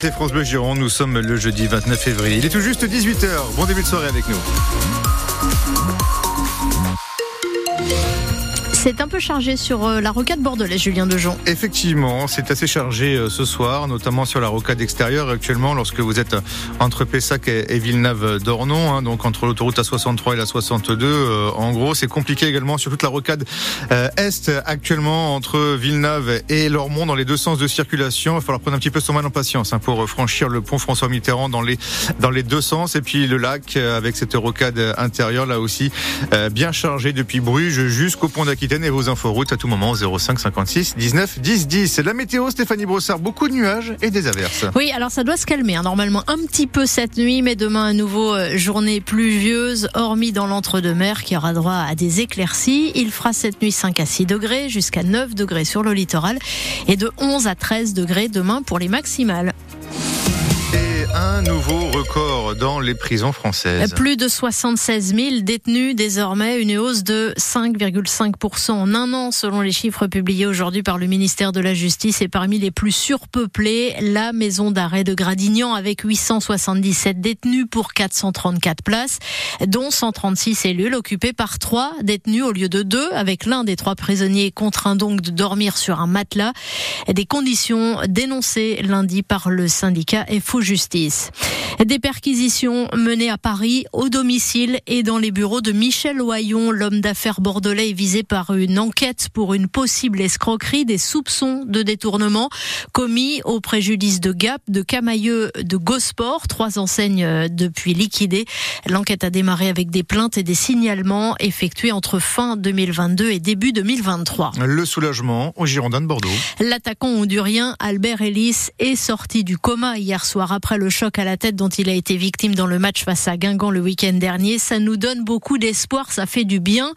C'est France Bleu Gironde, nous sommes le jeudi 29 février. Il est tout juste 18h. Bon début de soirée avec nous. C'est un peu chargé sur euh, la rocade bordelaise, Julien Dejon. Effectivement, c'est assez chargé euh, ce soir, notamment sur la rocade extérieure actuellement, lorsque vous êtes entre Pessac et Villeneuve-d'Ornon, hein, donc entre l'autoroute A63 et la 62. Euh, en gros, c'est compliqué également sur toute la rocade est actuellement entre Villeneuve et Lormont dans les deux sens de circulation. Il va falloir prendre un petit peu son mal en patience hein, pour franchir le pont François Mitterrand dans les dans les deux sens et puis le lac avec cette rocade intérieure là aussi bien chargé depuis Bruges jusqu'au pont d'Aquitaine et vos inforoutes à tout moment 05 56 19 10 10. C'est la météo, Stéphanie Brossard. Beaucoup de nuages et des averses. Oui, alors ça doit se calmer. Hein. Normalement un petit peu cette nuit, mais demain à nouveau euh, journée pluvieuse, hormis dans l'entre-deux-mer qui aura droit à des éclaircies. Il fera cette nuit 5 à 6 degrés, jusqu'à 9 degrés sur le littoral et de 11 à 13 degrés demain pour les maximales un nouveau record dans les prisons françaises. Plus de 76 000 détenus désormais, une hausse de 5,5% en un an selon les chiffres publiés aujourd'hui par le ministère de la Justice et parmi les plus surpeuplés, la maison d'arrêt de Gradignan avec 877 détenus pour 434 places, dont 136 cellules occupées par trois détenus au lieu de deux, avec l'un des trois prisonniers contraint donc de dormir sur un matelas. Des conditions dénoncées lundi par le syndicat FO Justice. police. Des perquisitions menées à Paris, au domicile et dans les bureaux de Michel Oyon, l'homme d'affaires bordelais est visé par une enquête pour une possible escroquerie, des soupçons de détournement commis au préjudice de Gap, de Camailleux, de Gosport, trois enseignes euh, depuis liquidées. L'enquête a démarré avec des plaintes et des signalements effectués entre fin 2022 et début 2023. Le soulagement au Girondin de Bordeaux. L'attaquant hondurien Albert Ellis est sorti du coma hier soir après le choc à la tête dont il a été victime dans le match face à Guingamp le week-end dernier. Ça nous donne beaucoup d'espoir, ça fait du bien,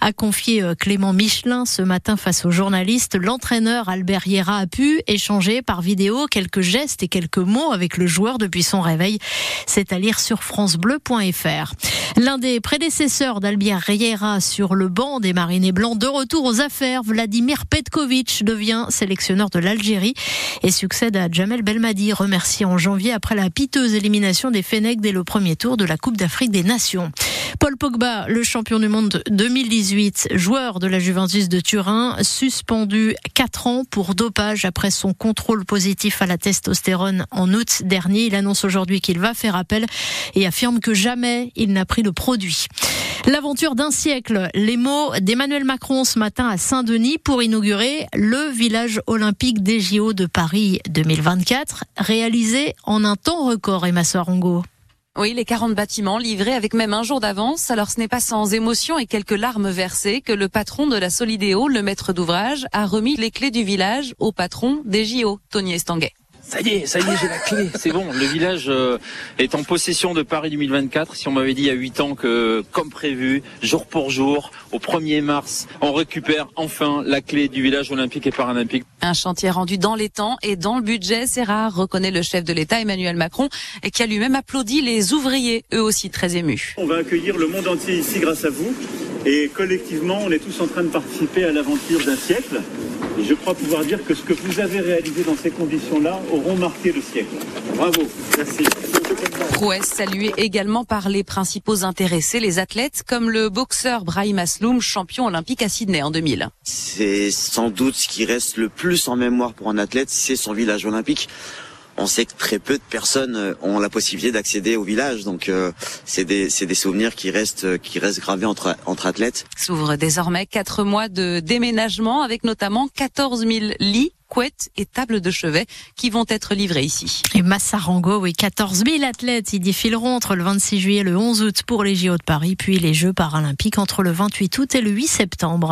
a confié euh, Clément Michelin ce matin face aux journalistes. L'entraîneur Albert Hiera a pu échanger par vidéo quelques gestes et quelques mots avec le joueur depuis son réveil. C'est à lire sur francebleu.fr. L'un des prédécesseurs d'Albert Riera sur le banc des Marinés Blancs de retour aux affaires, Vladimir Petkovic devient sélectionneur de l'Algérie et succède à Jamel Belmadi, remercié en janvier après la piteuse élimination des Fennecs dès le premier tour de la Coupe d'Afrique des Nations. Paul Pogba, le champion du monde 2018, joueur de la Juventus de Turin, suspendu 4 ans pour dopage après son contrôle positif à la testostérone en août dernier. Il annonce aujourd'hui qu'il va faire appel et affirme que jamais il n'a pris le produit. L'aventure d'un siècle, les mots d'Emmanuel Macron ce matin à Saint-Denis pour inaugurer le village olympique des JO de Paris 2024, réalisé en un temps record, Emma Soarongo. Oui, les 40 bâtiments livrés avec même un jour d'avance. Alors ce n'est pas sans émotion et quelques larmes versées que le patron de la Solidéo, le maître d'ouvrage, a remis les clés du village au patron des JO, Tony Estanguet. Ça y est, ça y est, j'ai la clé. C'est bon, le village euh, est en possession de Paris 2024. Si on m'avait dit il y a 8 ans que, comme prévu, jour pour jour, au 1er mars, on récupère enfin la clé du village olympique et paralympique. Un chantier rendu dans les temps et dans le budget, c'est rare, reconnaît le chef de l'État Emmanuel Macron, et qui a lui-même applaudi les ouvriers, eux aussi très émus. On va accueillir le monde entier ici grâce à vous. Et collectivement, on est tous en train de participer à l'aventure d'un siècle. Et je crois pouvoir dire que ce que vous avez réalisé dans ces conditions-là auront marqué le siècle. Bravo. Merci. Prouesse saluée également par les principaux intéressés, les athlètes, comme le boxeur Brahim Asloum, champion olympique à Sydney en 2000. C'est sans doute ce qui reste le plus en mémoire pour un athlète, c'est son village olympique on sait que très peu de personnes euh, ont la possibilité d'accéder au village. Donc euh, c'est des, des souvenirs qui restent euh, qui restent gravés entre entre athlètes. S'ouvre désormais quatre mois de déménagement avec notamment 14 000 lits couettes et tables de chevet qui vont être livrés ici. Et Massarango, oui, 14 000 athlètes y défileront entre le 26 juillet et le 11 août pour les JO de Paris, puis les Jeux paralympiques entre le 28 août et le 8 septembre.